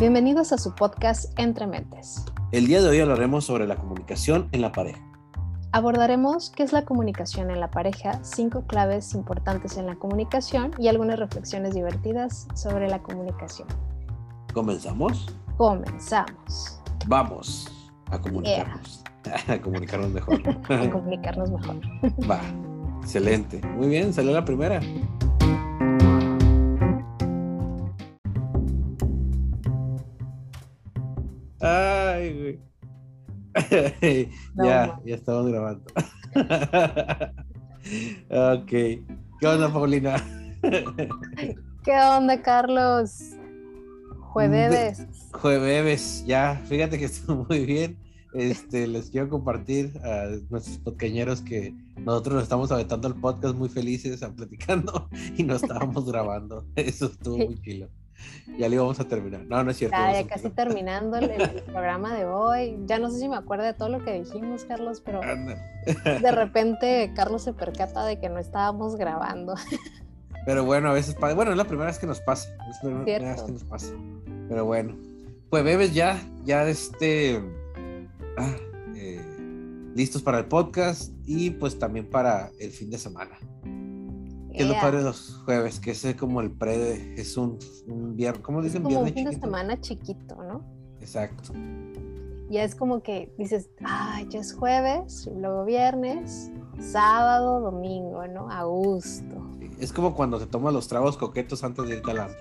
Bienvenidos a su podcast Entre Mentes. El día de hoy hablaremos sobre la comunicación en la pareja. Abordaremos qué es la comunicación en la pareja, cinco claves importantes en la comunicación y algunas reflexiones divertidas sobre la comunicación. ¿Comenzamos? Comenzamos. Vamos a comunicarnos. a comunicarnos mejor. a comunicarnos mejor. Va, excelente. Muy bien, salió la primera. Güey. ya, ya estamos grabando. ok. ¿Qué onda, Paulina? ¿Qué onda, Carlos? Jueves. Jueves, ya. Fíjate que estuvo muy bien. Este, les quiero compartir a nuestros compañeros que nosotros nos estamos aventando el podcast muy felices, platicando y no estábamos grabando. Eso estuvo muy chido. Ya le íbamos a terminar. No, no es cierto. Ya, casi terminando el, programa de hoy. Ya no sé si me acuerdo de todo lo que dijimos, Carlos, pero de repente Carlos se percata de que no estábamos grabando. Pero bueno, a veces Bueno, es la primera vez que nos pasa. Es la primera vez que nos pasa. Pero bueno. Pues bebes ya, ya este. Ah, eh, listos para el podcast y pues también para el fin de semana. Que es lo padre de los jueves, que es como el pre, es un, un viernes, ¿cómo dicen? Como un fin de semana chiquito, ¿no? Exacto. Ya es como que dices, ay, ya es jueves, luego viernes, sábado, domingo, ¿no? A gusto. es como cuando te tomas los tragos coquetos antes de irte al antro.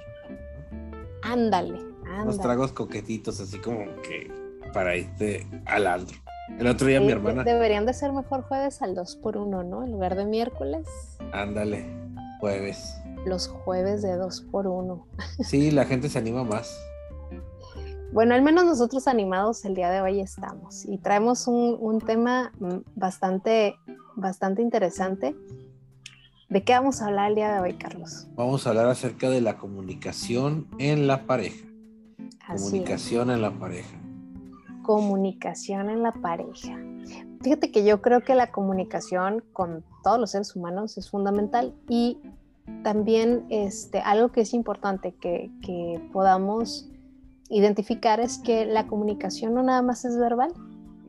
Ándale, ándale. Los tragos coquetitos, así como que para irte al antro. El otro día mi hermana. Deberían de ser mejor jueves al 2 por 1 ¿no? En lugar de miércoles. Ándale. Jueves. Los jueves de dos por uno. Sí, la gente se anima más. Bueno, al menos nosotros animados el día de hoy estamos y traemos un, tema bastante, bastante interesante. ¿De qué vamos a hablar el día de hoy, Carlos? Vamos a hablar acerca de la comunicación en la pareja. comunicación en la pareja. Comunicación en la pareja. Fíjate que yo creo que la comunicación con todos los seres humanos es fundamental y también este, algo que es importante que, podamos identificar es que la comunicación no nada más es verbal,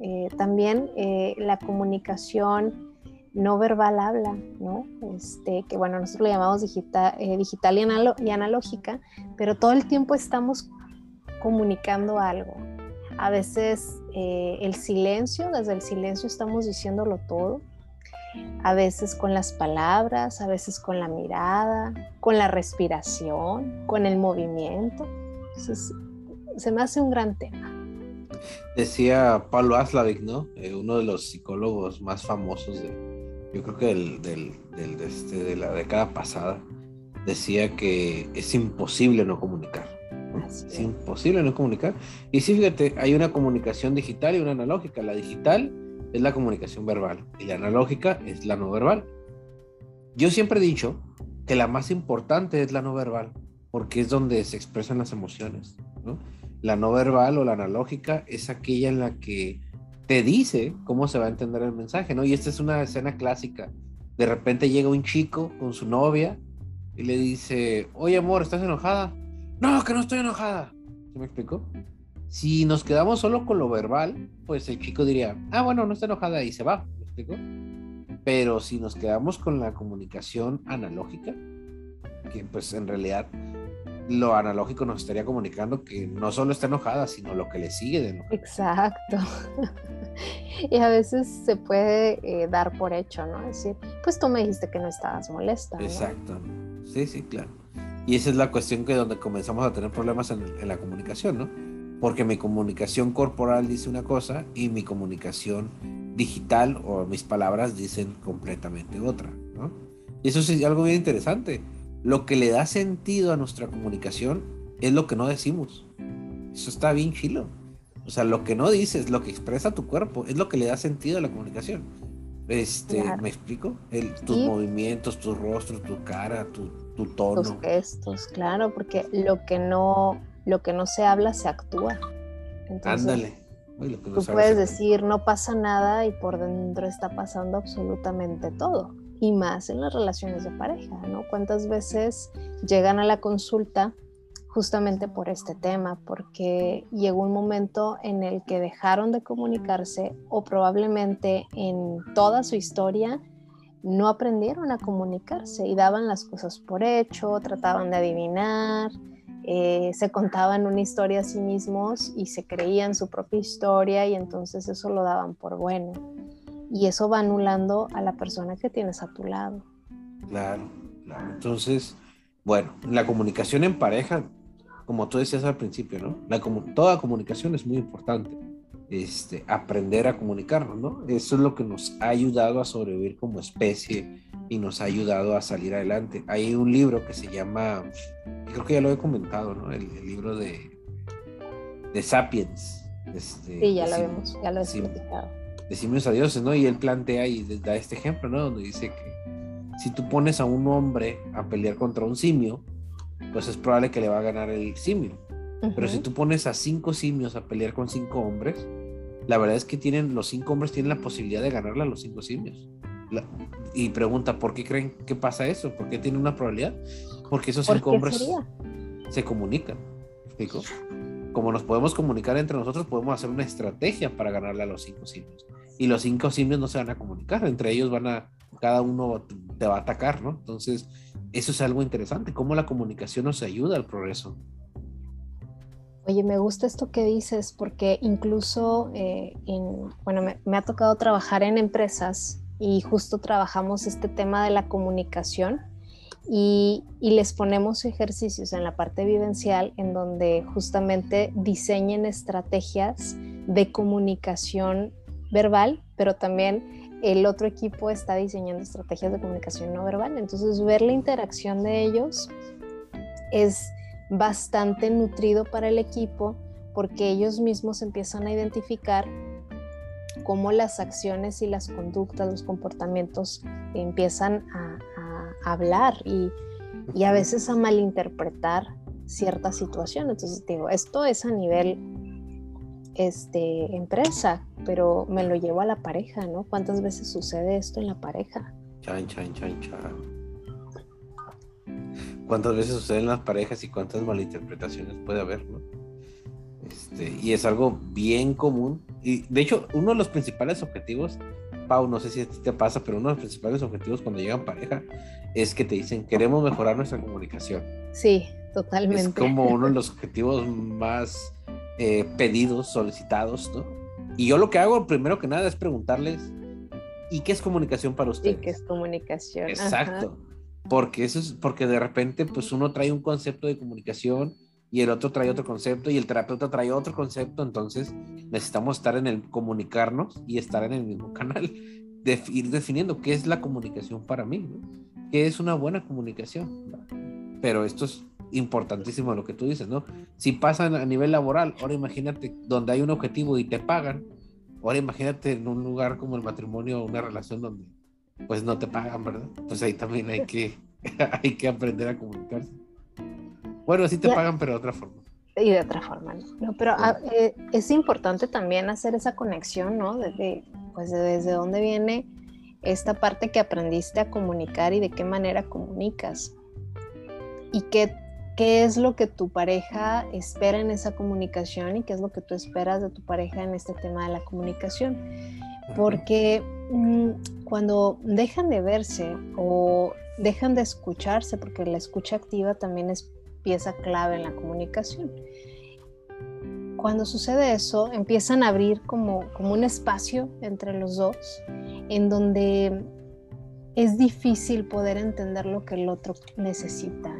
eh, también eh, la comunicación no verbal habla, ¿no? Este, que bueno, nosotros lo llamamos eh, digital y analógica, pero todo el tiempo estamos comunicando algo, a veces eh, el silencio, desde el silencio estamos diciéndolo todo, a veces con las palabras, a veces con la mirada, con la respiración, con el movimiento. Entonces, se me hace un gran tema. Decía Pablo Aslavik, ¿no? Eh, uno de los psicólogos más famosos de, yo creo que del, este, de la década pasada, decía que es imposible no comunicar es imposible no comunicar. Y sí, fíjate, hay una comunicación digital y una analógica. La digital es la comunicación verbal y la analógica es la no verbal. Yo siempre he dicho que la más importante es la no verbal, porque es donde se expresan las emociones. La no verbal o la analógica es aquella en la que te dice cómo se va a entender el mensaje, ¿no? Y esta es una escena clásica. De repente llega un chico con su novia y le dice, oye amor, ¿estás enojada? No, que no estoy enojada. ¿Se me explicó? Si nos quedamos solo con lo verbal, pues el chico diría, ah, bueno, no está enojada y se va. ¿Me explico? Pero si nos quedamos con la comunicación analógica, que pues en realidad lo analógico nos estaría comunicando que no solo está enojada, sino lo que le sigue de enojar. Exacto. y a veces se puede eh, dar por hecho, ¿no? Es decir, pues tú me dijiste que no estabas molesta. Exacto. Sí, sí, claro. Y esa es la cuestión que donde comenzamos a tener problemas en, la comunicación, ¿no? Porque mi comunicación corporal dice una cosa y mi comunicación digital o mis palabras dicen completamente otra, ¿no? Y eso es algo bien interesante. Lo que le da sentido a nuestra comunicación es lo que no decimos. Eso está bien chilo. O sea, lo que no dices, lo que expresa tu cuerpo, es lo que le da sentido a la comunicación. Este, ¿me explico? El, tus movimientos, tu rostro, tu cara, tu, tu tono. Tus gestos, claro, porque lo que no, lo que no se habla se actúa. Ándale. tú puedes decir no pasa nada y por dentro está pasando absolutamente todo. Y más en las relaciones de pareja, ¿no? ¿Cuántas veces llegan a la consulta justamente por este tema, porque llegó un momento en el que dejaron de comunicarse o probablemente en toda su historia no aprendieron a comunicarse y daban las cosas por hecho, trataban de adivinar, eh, se contaban una historia a sí mismos y se creían su propia historia y entonces eso lo daban por bueno. Y eso va anulando a la persona que tienes a tu lado. Claro, claro. Entonces, bueno, la comunicación en pareja, como tú decías al principio, ¿no? La, toda comunicación es muy importante. Este, aprender a comunicarnos, ¿no? Eso es lo que nos ha ayudado a sobrevivir como especie y nos ha ayudado a salir adelante. Hay un libro que se llama, creo que ya lo he comentado, ¿no? El, libro de, de Sapiens. Este, sí, ya lo vemos, ya lo he explicado. De simios a dioses, ¿no? Y él plantea y da este ejemplo, ¿no? Donde dice que si tú pones a un hombre a pelear contra un simio, pues es probable que le va a ganar el simio. Pero si tú pones a cinco simios a pelear con cinco hombres, la verdad es que tienen, los cinco hombres tienen la posibilidad de ganarle a los cinco simios. y pregunta, ¿por qué creen que pasa eso? ¿Por qué tiene una probabilidad? Porque esos cinco hombres se comunican. ¿Explico? Como nos podemos comunicar entre nosotros, podemos hacer una estrategia para ganarle a los cinco simios. Y los cinco simios no se van a comunicar, entre ellos van a cada uno te va a atacar, ¿no? Entonces, eso es algo interesante, cómo la comunicación nos ayuda al progreso. Oye, me gusta esto que dices porque incluso, eh, bueno, me, ha tocado trabajar en empresas y justo trabajamos este tema de la comunicación y, y, les ponemos ejercicios en la parte vivencial en donde justamente diseñen estrategias de comunicación verbal, pero también el otro equipo está diseñando estrategias de comunicación no verbal. Entonces, ver la interacción de ellos es bastante nutrido para el equipo porque ellos mismos empiezan a identificar cómo las acciones y las conductas, los comportamientos empiezan a, hablar y, a veces a malinterpretar ciertas situaciones. Entonces, digo, esto es a nivel este, empresa, pero me lo llevo a la pareja, ¿no? ¿Cuántas veces sucede esto en la pareja? ¿Cuántas veces sucede en las parejas y cuántas malinterpretaciones puede haber, ¿no? Este, y es algo bien común. Y de hecho, uno de los principales objetivos, Pau, no sé si a ti te pasa, pero uno de los principales objetivos cuando llegan pareja es que te dicen, queremos mejorar nuestra comunicación. Sí, totalmente. Es como uno de los objetivos más eh, pedidos, solicitados, ¿no? Y yo lo que hago primero que nada es preguntarles, ¿y qué es comunicación para ustedes? ¿Y qué es comunicación? Exacto. Porque eso es porque de repente pues uno trae un concepto de comunicación y el otro trae otro concepto y el terapeuta trae otro concepto, entonces necesitamos estar en el comunicarnos y estar en el mismo canal, de ir definiendo qué es la comunicación para mí, ¿no? qué es una buena comunicación. Pero esto es importantísimo lo que tú dices, ¿no? Si pasan a nivel laboral, ahora imagínate donde hay un objetivo y te pagan, ahora imagínate en un lugar como el matrimonio, una relación donde pues no te pagan, ¿verdad? Pues ahí también hay que, hay que aprender a comunicarse. Bueno, sí te pagan, pero de otra forma. Y de otra forma, ¿no? pero ah, eh, es importante también hacer esa conexión, ¿no? Desde, pues desde dónde viene esta parte que aprendiste a comunicar y de qué manera comunicas. Y qué qué es lo que tu pareja espera en esa comunicación y qué es lo que tú esperas de tu pareja en este tema de la comunicación. Porque mm, cuando dejan de verse o dejan de escucharse, porque la escucha activa también es pieza clave en la comunicación. Cuando sucede eso, empiezan a abrir como, como un espacio entre los dos en donde es difícil poder entender lo que el otro necesita,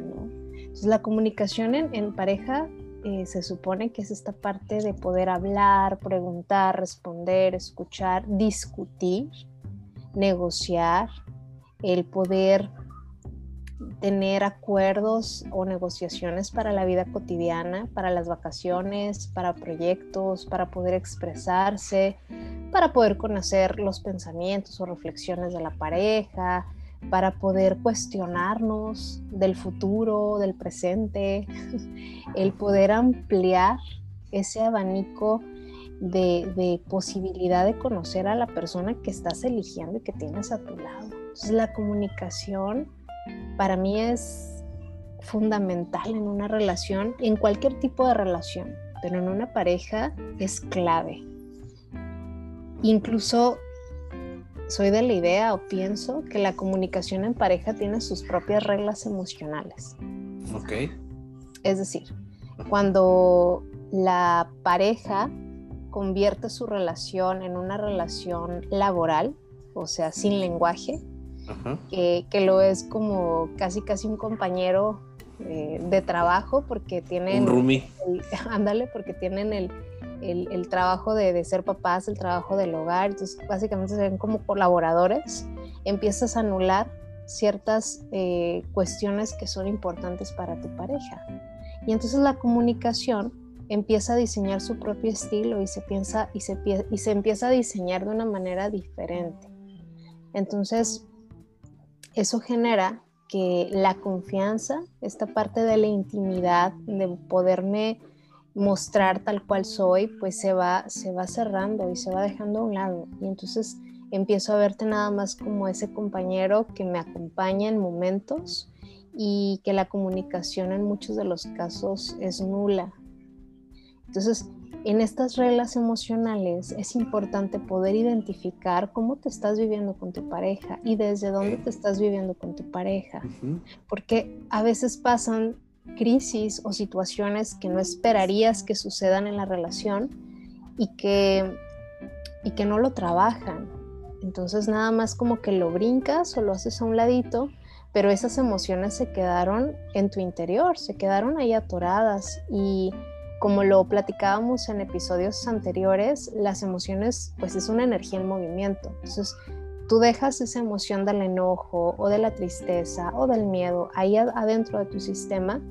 la comunicación en, pareja eh, se supone que es esta parte de poder hablar, preguntar, responder, escuchar, discutir, negociar, el poder tener acuerdos o negociaciones para la vida cotidiana, para las vacaciones, para proyectos, para poder expresarse, para poder conocer los pensamientos o reflexiones de la pareja, para poder cuestionarnos del futuro, del presente, el poder ampliar ese abanico de, posibilidad de conocer a la persona que estás eligiendo y que tienes a tu lado. La comunicación para mí es fundamental en una relación, en cualquier tipo de relación, pero en una pareja es clave. Incluso soy de la idea o pienso que la comunicación en pareja tiene sus propias reglas emocionales. Ok. Es decir, cuando la pareja convierte su relación en una relación laboral, o sea, sin lenguaje, que, lo es como casi casi un compañero eh, de trabajo porque tienen... Un roomie. ándale, porque tienen el, el, trabajo de, ser papás, el trabajo del hogar, entonces básicamente se ven como colaboradores, empiezas a anular ciertas eh, cuestiones que son importantes para tu pareja. Y entonces la comunicación empieza a diseñar su propio estilo y se, piensa, y se, y se empieza a diseñar de una manera diferente. Entonces, eso genera que la confianza, esta parte de la intimidad, de poderme mostrar tal cual soy, pues se va, se va cerrando y se va dejando a un lado. Y entonces empiezo a verte nada más como ese compañero que me acompaña en momentos y que la comunicación en muchos de los casos es nula. Entonces, en estas reglas emocionales es importante poder identificar cómo te estás viviendo con tu pareja y desde dónde te estás viviendo con tu pareja. Porque a veces pasan crisis o situaciones que no esperarías que sucedan en la relación y que, y que no lo trabajan. Entonces nada más como que lo brincas o lo haces a un ladito, pero esas emociones se quedaron en tu interior, se quedaron ahí atoradas y como lo platicábamos en episodios anteriores, las emociones pues es una energía en movimiento. Entonces tú dejas esa emoción del enojo o de la tristeza o del miedo ahí adentro de tu sistema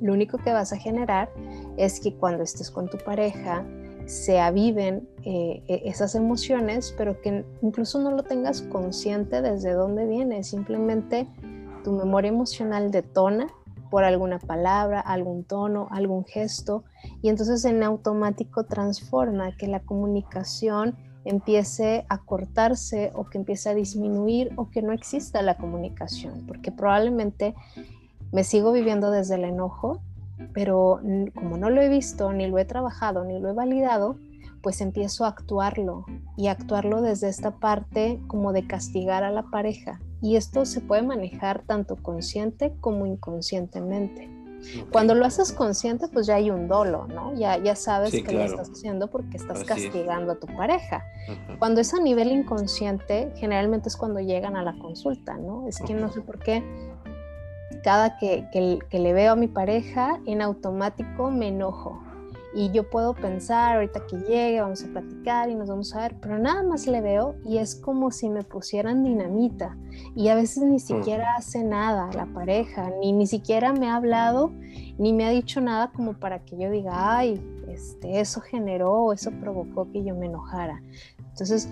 lo único que vas a generar es que cuando estés con tu pareja se aviven eh, e, esas emociones, pero que incluso no lo tengas consciente desde dónde viene, simplemente tu memoria emocional detona por alguna palabra, algún tono, algún gesto, y entonces en automático transforma que la comunicación empiece a cortarse o que empiece a disminuir o que no exista la comunicación, porque probablemente me sigo viviendo desde el enojo, pero como no lo he visto, ni lo he trabajado, ni lo he validado, pues empiezo a actuarlo y actuarlo desde esta parte como de castigar a la pareja. Y esto se puede manejar tanto consciente como inconscientemente. Cuando lo haces consciente, pues ya hay un dolo, ¿no? Ya, ya sabes que lo estás haciendo porque estás castigando a tu pareja. Cuando es a nivel inconsciente, generalmente es cuando llegan a la consulta, ¿no? Es que no sé por qué cada que, le veo a mi pareja, en automático me enojo. Y yo puedo pensar, ahorita que llegue, vamos a platicar y nos vamos a ver, pero nada más le veo y es como si me pusieran dinamita. Y a veces ni siquiera hace nada la pareja, ni ni siquiera me ha hablado, ni me ha dicho nada como para que yo diga, ay, este, eso generó, eso provocó que yo me enojara. Entonces,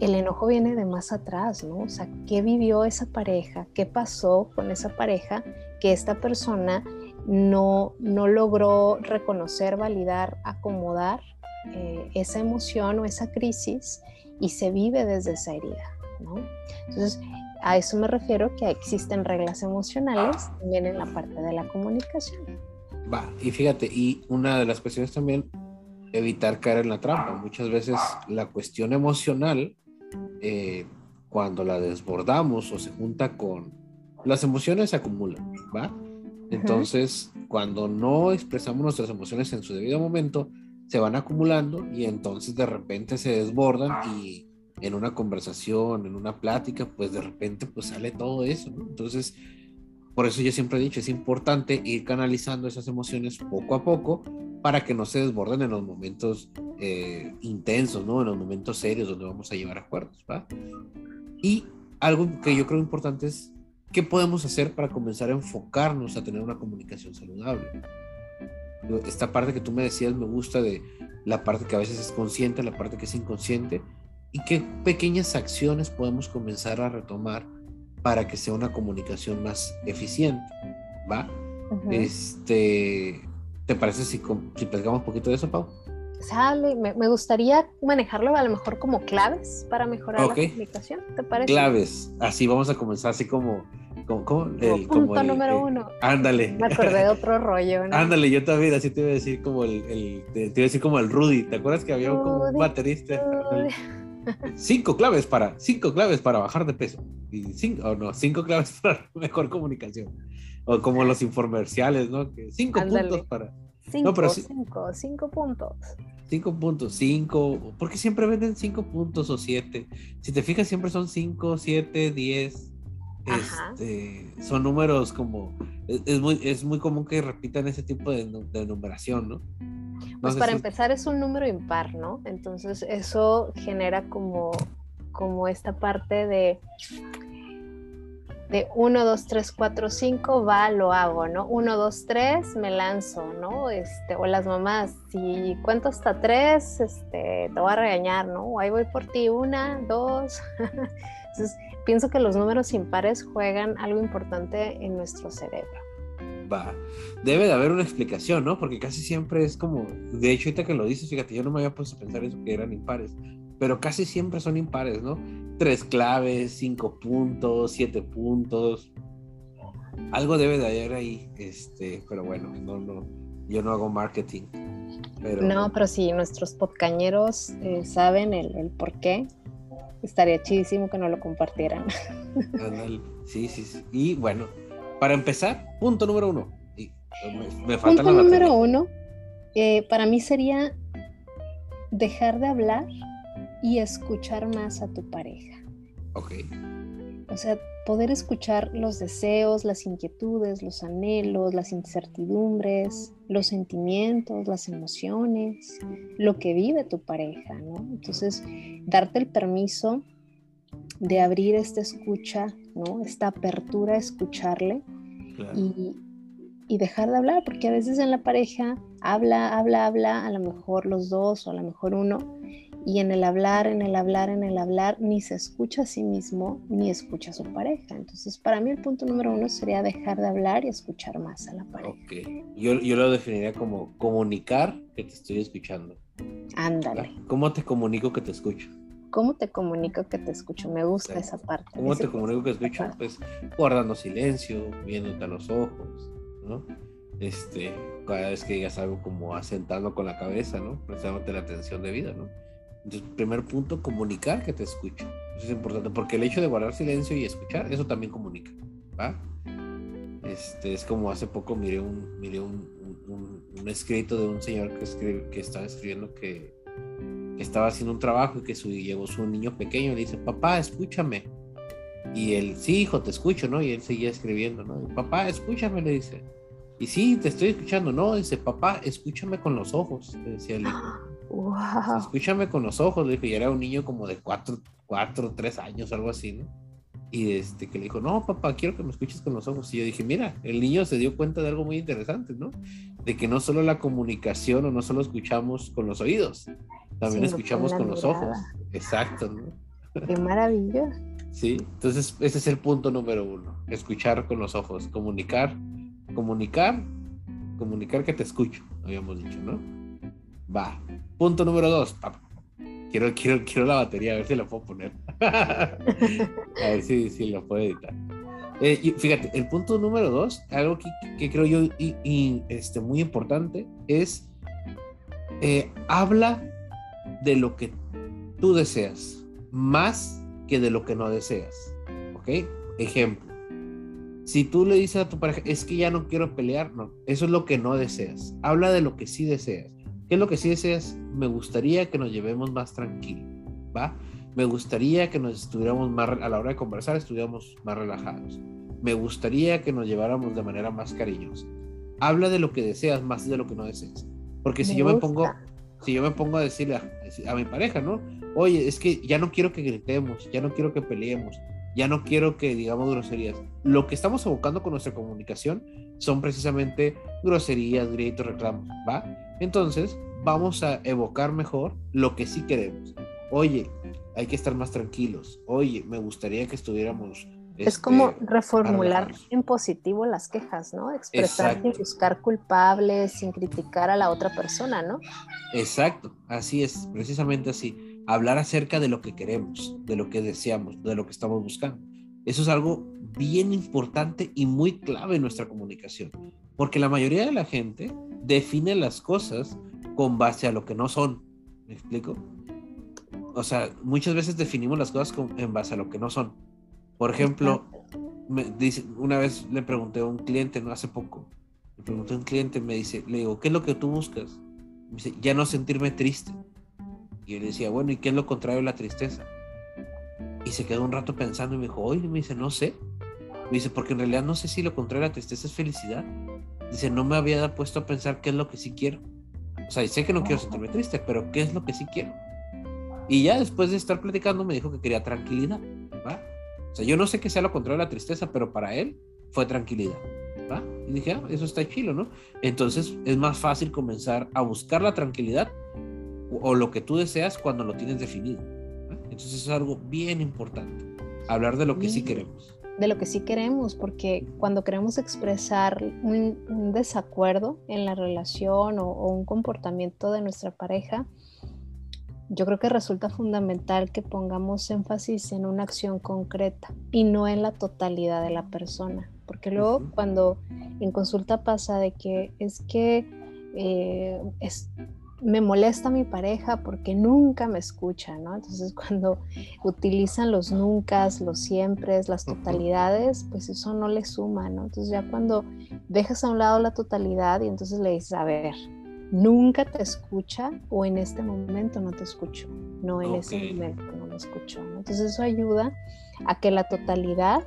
el enojo viene de más atrás, ¿no? O sea, ¿qué vivió esa pareja? ¿Qué pasó con esa pareja que esta persona no, no logró reconocer, validar, acomodar eh, esa emoción o esa crisis y se vive desde esa herida, ¿no? Entonces, a eso me refiero que existen reglas emocionales también en la parte de la comunicación. Va, y fíjate, y una de las cuestiones también evitar caer en la trampa. Muchas veces la cuestión emocional eh, cuando la desbordamos o se junta con las emociones se acumulan, ¿va? Entonces, cuando no expresamos nuestras emociones en su debido momento, se van acumulando y entonces de repente se desbordan y en una conversación, en una plática, pues de repente pues sale todo eso, Entonces, por eso yo siempre he dicho, es importante ir canalizando esas emociones poco a poco para que no se desborden en los momentos eh, intensos, ¿no? En los momentos serios donde vamos a llevar acuerdos, ¿va? Y algo que yo creo importante es, ¿qué podemos hacer para comenzar a enfocarnos a tener una comunicación saludable? Esta parte que tú me decías me gusta de la parte que a veces es consciente, la parte que es inconsciente, y qué pequeñas acciones podemos comenzar a retomar para que sea una comunicación más eficiente, ¿va? Este, ¿Te parece si, si platicamos un poquito de eso, Pau? Sale, me, gustaría manejarlo a lo mejor como claves para mejorar la comunicación, ¿te parece? Claves, así vamos a comenzar así como, ¿Cómo, El, punto número uno. Ándale. Me acordé de otro rollo, ¿no? Ándale, yo también así te iba a decir como el, el te, iba a decir como el Rudy. ¿Te acuerdas que había un, baterista? Cinco claves para, cinco claves para bajar de peso. Y cinco, o no, cinco claves para mejor comunicación. O como los infomerciales, ¿no? Que cinco puntos para. Cinco, pero cinco, cinco puntos. Cinco puntos, cinco, porque siempre venden cinco puntos o siete. Si te fijas, siempre son cinco, siete, diez. Este, son números como. Es, muy, es muy común que repitan ese tipo de, numeración, ¿no? pues para empezar es un número impar, ¿no? Entonces eso genera como, como esta parte de de 1, 2, 3, 4, 5, va, lo hago, ¿no? 1, 2, 3, me lanzo, ¿no? Este, o las mamás, si cuento hasta 3, este, te voy a regañar, ¿no? ahí voy por ti, 1, 2. Entonces, pienso que los números impares juegan algo importante en nuestro cerebro. Va, debe de haber una explicación, ¿no? Porque casi siempre es como, de hecho, ahorita que lo dices, fíjate, yo no me había puesto a pensar eso, que eran impares, pero casi siempre son impares, ¿no? Tres claves, cinco puntos, siete puntos. Algo debe de haber ahí, este, pero bueno, no, no, yo no hago marketing. Pero... No, pero si nuestros podcañeros eh, saben el, el, por qué, estaría chidísimo que nos lo compartieran. Sí, sí, sí. Y bueno, para empezar, punto número uno. me, falta punto número uno, eh, para mí sería dejar de hablar y escuchar más a tu pareja. Ok. O sea, poder escuchar los deseos, las inquietudes, los anhelos, las incertidumbres, los sentimientos, las emociones, lo que vive tu pareja, ¿no? Entonces, darte el permiso de abrir esta escucha, ¿no? Esta apertura a escucharle y, y dejar de hablar, porque a veces en la pareja habla, habla, habla, a lo mejor los dos o a lo mejor uno, y en el hablar, en el hablar, en el hablar, ni se escucha a sí mismo ni escucha a su pareja. Entonces, para mí el punto número uno sería dejar de hablar y escuchar más a la pareja. Ok, yo, yo lo definiría como comunicar que te estoy escuchando. Ándale. ¿Cómo te comunico que te escucho? ¿Cómo te comunico que te escucho? Me gusta esa parte. ¿Cómo te comunico que te escucho? Pues guardando silencio, viéndote a los ojos, ¿no? Este, cada vez que digas algo como asentando con la cabeza, ¿no? Prestándote la atención de vida, ¿no? Entonces, primer punto, comunicar que te escucho. Eso es importante, porque el hecho de guardar silencio y escuchar, eso también comunica, ¿va? Este, es como hace poco miré un, miré un, un, escrito de un señor que, escribe, que estaba escribiendo que, que, estaba haciendo un trabajo y que su, llegó su niño pequeño y le dice, papá, escúchame. Y él, sí, hijo, te escucho, ¿no? Y él seguía escribiendo, ¿no? papá, escúchame, le dice. Y sí, te estoy escuchando, ¿no? Dice, papá, escúchame con los ojos, le decía el hijo. Escúchame con los ojos, le dije, y era un niño como de cuatro, cuatro, tres años, algo así, ¿no? Y este, que le dijo, no, papá, quiero que me escuches con los ojos. Y yo dije, mira, el niño se dio cuenta de algo muy interesante, ¿no? De que no solo la comunicación o no solo escuchamos con los oídos, también escuchamos con, los ojos. Exacto, ¿no? Qué maravilla. Sí, entonces ese es el punto número uno, escuchar con los ojos, comunicar, comunicar, comunicar que te escucho, habíamos dicho, ¿no? Va. Punto número dos. Quiero, quiero, quiero la batería, a ver si la puedo poner. a ver si, si lo puedo editar. Eh, fíjate, el punto número dos, algo que, que creo yo y, este, muy importante, es eh, habla de lo que tú deseas, más que de lo que no deseas. ¿Ok? Ejemplo. Si tú le dices a tu pareja, es que ya no quiero pelear, no, eso es lo que no deseas. Habla de lo que sí deseas. ¿Qué es lo que sí deseas? Me gustaría que nos llevemos más tranquilo, ¿va? Me gustaría que nos estuviéramos más, a la hora de conversar, estuviéramos más relajados. Me gustaría que nos lleváramos de manera más cariñosa. Habla de lo que deseas más de lo que no deseas. Porque si yo me pongo, si yo me pongo a decirle a, a, mi pareja, ¿no? Oye, es que ya no quiero que gritemos, ya no quiero que peleemos, ya no quiero que digamos groserías. Lo que estamos evocando con nuestra comunicación son precisamente groserías, gritos, reclamos, ¿va? Entonces, vamos a evocar mejor lo que sí queremos. Oye, hay que estar más tranquilos. Oye, me gustaría que estuviéramos. Es como este, reformular en positivo las quejas, ¿no? Expresar sin buscar culpables, sin criticar a la otra persona, ¿no? Exacto, así es, precisamente así. Hablar acerca de lo que queremos, de lo que deseamos, de lo que estamos buscando. Eso es algo bien importante y muy clave en nuestra comunicación, porque la mayoría de la gente define las cosas con base a lo que no son. ¿Me explico? O sea, muchas veces definimos las cosas en base a lo que no son. Por ejemplo, una vez le pregunté a un cliente, no hace poco, le pregunté a un cliente, me dice, le digo, ¿qué es lo que tú buscas? Me dice, ya no sentirme triste. Y yo le decía, bueno, ¿y qué es lo contrario de la tristeza? Y se quedó un rato pensando y me dijo, oye, me dice, no sé. Me dice, porque en realidad no sé si lo contrario de la tristeza es felicidad. Dice, no me había puesto a pensar qué es lo que sí quiero. O sea, sé que no quiero sentirme triste, pero ¿qué es lo que sí quiero? Y ya después de estar platicando me dijo que quería tranquilidad, ¿va? O sea, yo no sé qué sea lo contrario de la tristeza, pero para él fue tranquilidad, ¿va? Y dije, ah, eso está chilo, ¿no? Entonces es más fácil comenzar a buscar la tranquilidad o, lo que tú deseas cuando lo tienes definido. Entonces es algo bien importante, hablar de lo que sí queremos de lo que sí queremos, porque cuando queremos expresar un, desacuerdo en la relación o, un comportamiento de nuestra pareja, yo creo que resulta fundamental que pongamos énfasis en una acción concreta y no en la totalidad de la persona. Porque luego cuando en consulta pasa de que es que eh, es, me molesta mi pareja porque nunca me escucha, ¿no? Entonces cuando utilizan los nunca, los siempre, las totalidades, pues eso no le suma, ¿no? Entonces ya cuando dejas a un lado la totalidad y entonces le dices, a ver, nunca te escucha o en este momento no te escucho, no en ese momento no me escucho. Entonces eso ayuda a que la totalidad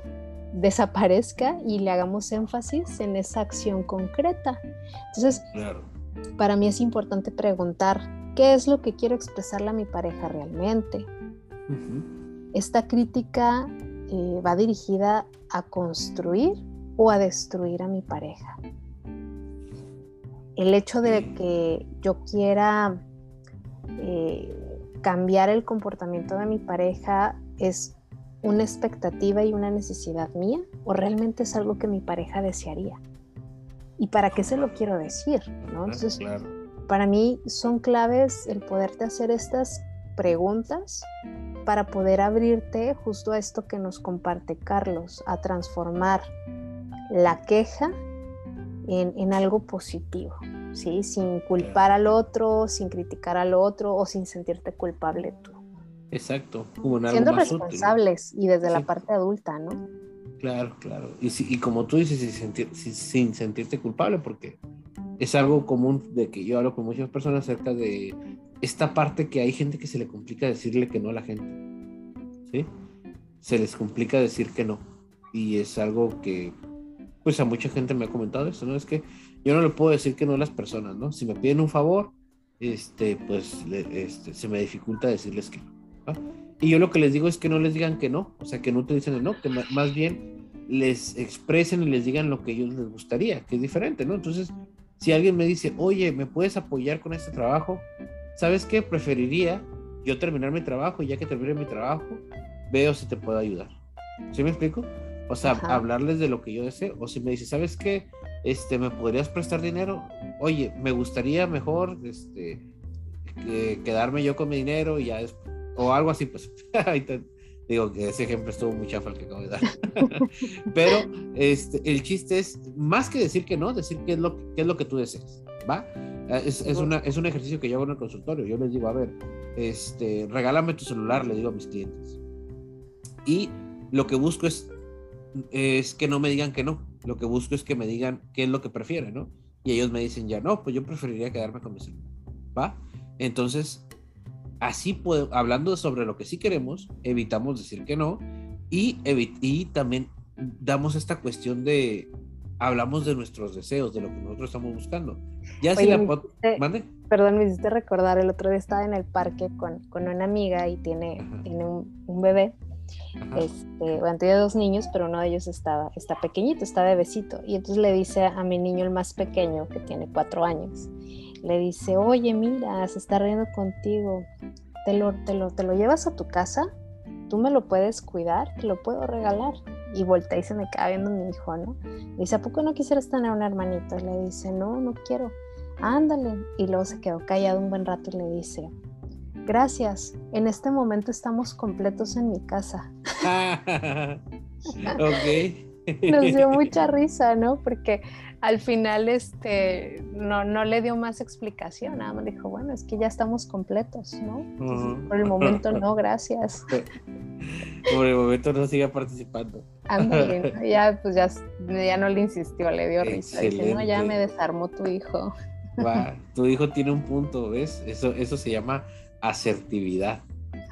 desaparezca y le hagamos énfasis en esa acción concreta. Entonces, para mí es importante preguntar, ¿qué es lo que quiero expresarle a mi pareja realmente? ¿Esta crítica eh, va dirigida a construir o a destruir a mi pareja? el hecho de que yo quiera eh, cambiar el comportamiento de mi pareja es una expectativa y una necesidad mía o realmente es algo que mi pareja desearía. ¿Y para qué se lo quiero decir? Entonces, para mí son claves el poderte hacer estas preguntas para poder abrirte justo a esto que nos comparte Carlos, a transformar la queja en, algo positivo, ¿sí? Sin culpar al otro, sin criticar al otro o sin sentirte culpable tú. Exacto, siendo responsables y desde la parte adulta, ¿no? Claro, claro. Y, y como tú dices, sin, sentir, sin, sentirte culpable, porque es algo común de que yo hablo con muchas personas acerca de esta parte que hay gente que se le complica decirle que no a la gente. ¿Sí? Se les complica decir que no. Y es algo que pues a mucha gente me ha comentado eso, ¿no? Es que yo no le puedo decir que no a las personas, ¿no? Si me piden un favor, este, pues este, se me dificulta decirles que no. Y yo lo que les digo es que no les digan que no, o sea, que no te dicen el no, que más bien les expresen y les digan lo que ellos les gustaría, que es diferente, ¿no? Entonces, si alguien me dice, oye, ¿me puedes apoyar con este trabajo? ¿Sabes qué? Preferiría yo terminar mi trabajo y ya que termine mi trabajo, veo si te puedo ayudar. ¿Sí me explico? O sea, hablarles de lo que yo deseo. O si me dice, ¿sabes qué? Este, ¿me podrías prestar dinero? Oye, me gustaría mejor este, quedarme yo con mi dinero y ya o algo así, pues. digo que ese ejemplo estuvo muy chafa el que acabo de dar. Pero este, el chiste es, más que decir que no, decir qué es lo, qué es lo que tú deseas, ¿va? Es, es, una, es un ejercicio que yo hago en el consultorio. Yo les digo, a ver, este, regálame tu celular, le digo a mis clientes. Y lo que busco es es que no me digan que no. Lo que busco es que me digan qué es lo que prefieren, ¿no? Y ellos me dicen ya, no, pues yo preferiría quedarme con mi celular. ¿Va? Entonces, así hablando sobre lo que sí queremos, evitamos decir que no y, y también damos esta cuestión de, hablamos de nuestros deseos, de lo que nosotros estamos buscando. Ya si la... ¿Mande? Perdón, me hiciste recordar, el otro día estaba en el parque con, con una amiga y tiene, tiene un, un bebé este, bueno, tenía dos niños, pero uno de ellos estaba, está pequeñito, está bebecito. Y entonces le dice a mi niño, el más pequeño, que tiene cuatro años, le dice, oye, mira, se está riendo contigo, ¿te lo, te lo, te lo llevas a tu casa? ¿Tú me lo puedes cuidar? ¿Te lo puedo regalar? Y voltea y se me queda viendo mi hijo, ¿no? Le dice, ¿a poco no quisieras tener un hermanito? Le dice, no, no quiero. Ándale. Y luego se quedó callado un buen rato y le dice, Gracias. En este momento estamos completos en mi casa. ok. Nos dio mucha risa, ¿no? Porque al final este, no, no le dio más explicación, nada más dijo, bueno, es que ya estamos completos, ¿no? Por el momento no, gracias. Por el momento no siga participando. Ándale, ya, pues ya, ya no le insistió, le dio risa. Dice, no, ya me desarmó tu hijo. Va, tu hijo tiene un punto, ¿ves? Eso, eso se llama asertividad.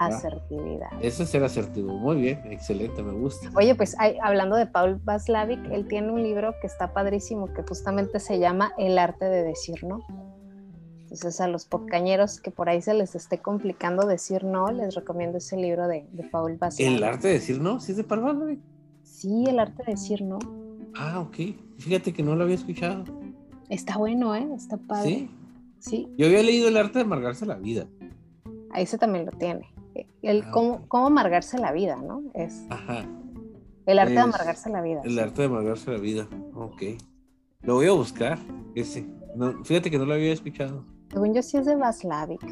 Asertividad. Eso es ser asertivo. Muy bien, excelente, me gusta. Oye, pues hablando de Paul Vaslavic, él tiene un libro que está padrísimo, que justamente se llama El arte de decir no. Entonces a los podcañeros que por ahí se les esté complicando decir no, les recomiendo ese libro de, de Paul Vaslavic. ¿El arte de decir no? ¿Sí es de Paul Vaslavic? Sí, el arte de decir no. Ah, ok. Fíjate que no lo había escuchado. Está bueno, ¿eh? Está padre. Sí. Sí. Yo había leído el arte de amargarse la vida. Ahí ese también lo tiene el ah, cómo, cómo, amargarse la vida, ¿no? Es Ajá. el arte de amargarse la vida. El arte de amargarse la vida, ok. Lo voy a buscar, ese. No, fíjate que no lo había escuchado. Según yo sí es de Vaslavic.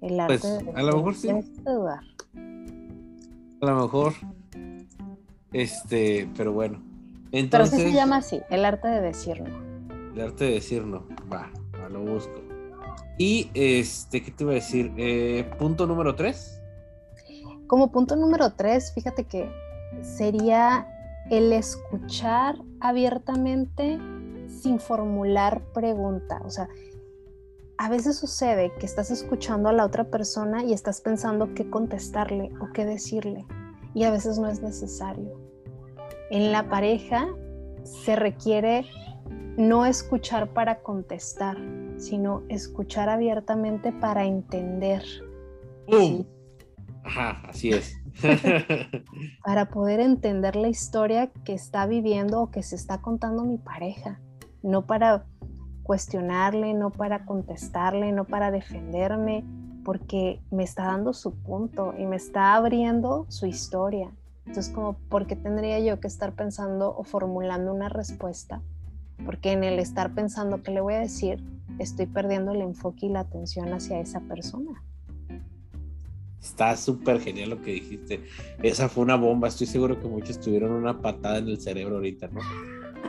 El arte pues, de... A lo mejor sí. A lo mejor. Este, pero bueno. Entonces, pero sí se llama así, el arte de decir no. El arte de decir no. Va, va lo busco. Y este, ¿qué te iba a decir? Eh, punto número tres. Como punto número tres, fíjate que sería el escuchar abiertamente sin formular pregunta. O sea, a veces sucede que estás escuchando a la otra persona y estás pensando qué contestarle o qué decirle. Y a veces no es necesario. En la pareja se requiere no escuchar para contestar, sino escuchar abiertamente para entender. Ajá, así es. para poder entender la historia que está viviendo o que se está contando mi pareja, no para cuestionarle, no para contestarle, no para defenderme, porque me está dando su punto y me está abriendo su historia. Entonces, como, ¿por qué tendría yo que estar pensando o formulando una respuesta porque en el estar pensando qué le voy a decir, estoy perdiendo el enfoque y la atención hacia esa persona. Está súper genial lo que dijiste. Esa fue una bomba. Estoy seguro que muchos tuvieron una patada en el cerebro ahorita, ¿no?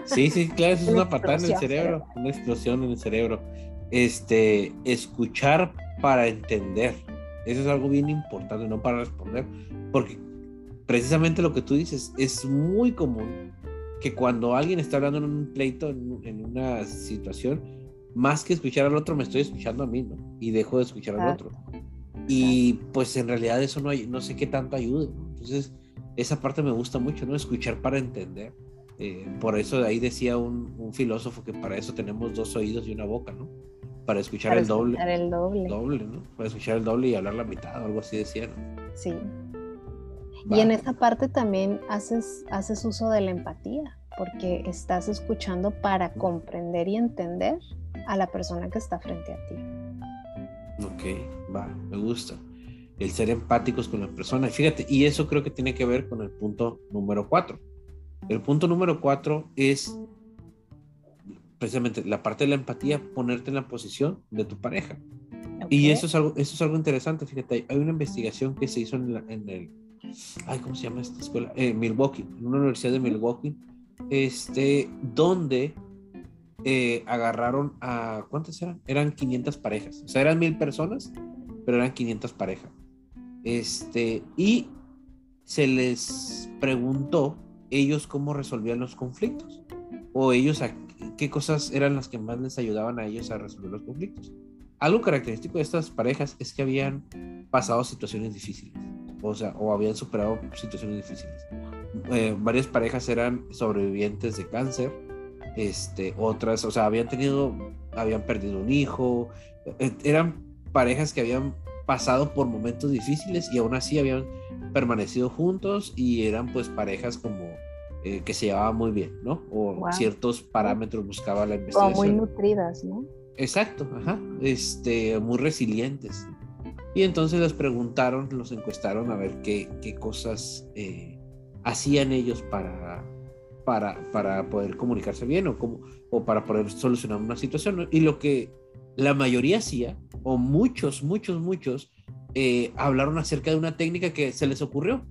Sí, sí, claro, eso es una, patada en el cerebro, una explosión en el cerebro. Este, escuchar para entender. Eso es algo bien importante, no para responder. Porque precisamente lo que tú dices es muy común que cuando alguien está hablando en un pleito, en, una situación, más que escuchar al otro, me estoy escuchando a mí, ¿no? Y dejo de escuchar al otro. Y pues en realidad eso no, hay, no sé qué tanto ayude, ¿no? Entonces, esa parte me gusta mucho, ¿no? Escuchar para entender. Eh, por eso de ahí decía un, un, filósofo que para eso tenemos dos oídos y una boca, ¿no? Para escuchar el doble. el doble. Doble, ¿no? Para escuchar el doble y hablar la mitad, algo así decía, ¿no? Sí. Y en esa parte también haces, haces uso de la empatía, porque estás escuchando para comprender y entender a la persona que está frente a ti. Ok, va, me gusta. El ser empáticos con la persona. Fíjate, y eso creo que tiene que ver con el punto número cuatro. El punto número cuatro es precisamente la parte de la empatía, ponerte en la posición de tu pareja. Y eso es, algo, eso es algo interesante, fíjate, hay una investigación que se hizo en, en el ay, ¿cómo se llama esta escuela? Eh, Milwaukee, en una universidad de Milwaukee, este, donde eh, agarraron a, ¿cuántas eran? Eran 500 parejas, o sea, eran mil personas, pero eran 500 parejas. Este, y se les preguntó ellos cómo resolvían los conflictos, o ellos qué cosas eran las que más les ayudaban a ellos a resolver los conflictos. Algo característico de estas parejas es que habían pasado situaciones difíciles o sea, o habían superado situaciones difíciles. Eh, varias parejas eran sobrevivientes de cáncer, este, otras, o sea, habían tenido, habían perdido un hijo, eh, eran parejas que habían pasado por momentos difíciles y aún así habían permanecido juntos y eran pues parejas como eh, que se llevaban muy bien, ¿no? O ciertos parámetros buscaba la investigación. muy nutridas, ¿no? Exacto, ajá, este, muy resilientes. Y entonces les preguntaron, los encuestaron a ver qué, qué cosas eh, hacían ellos para, para, para, poder comunicarse bien o, como, o para poder solucionar una situación. Y lo que la mayoría hacía, o muchos, muchos, muchos, eh, hablaron acerca de una técnica que se les ocurrió.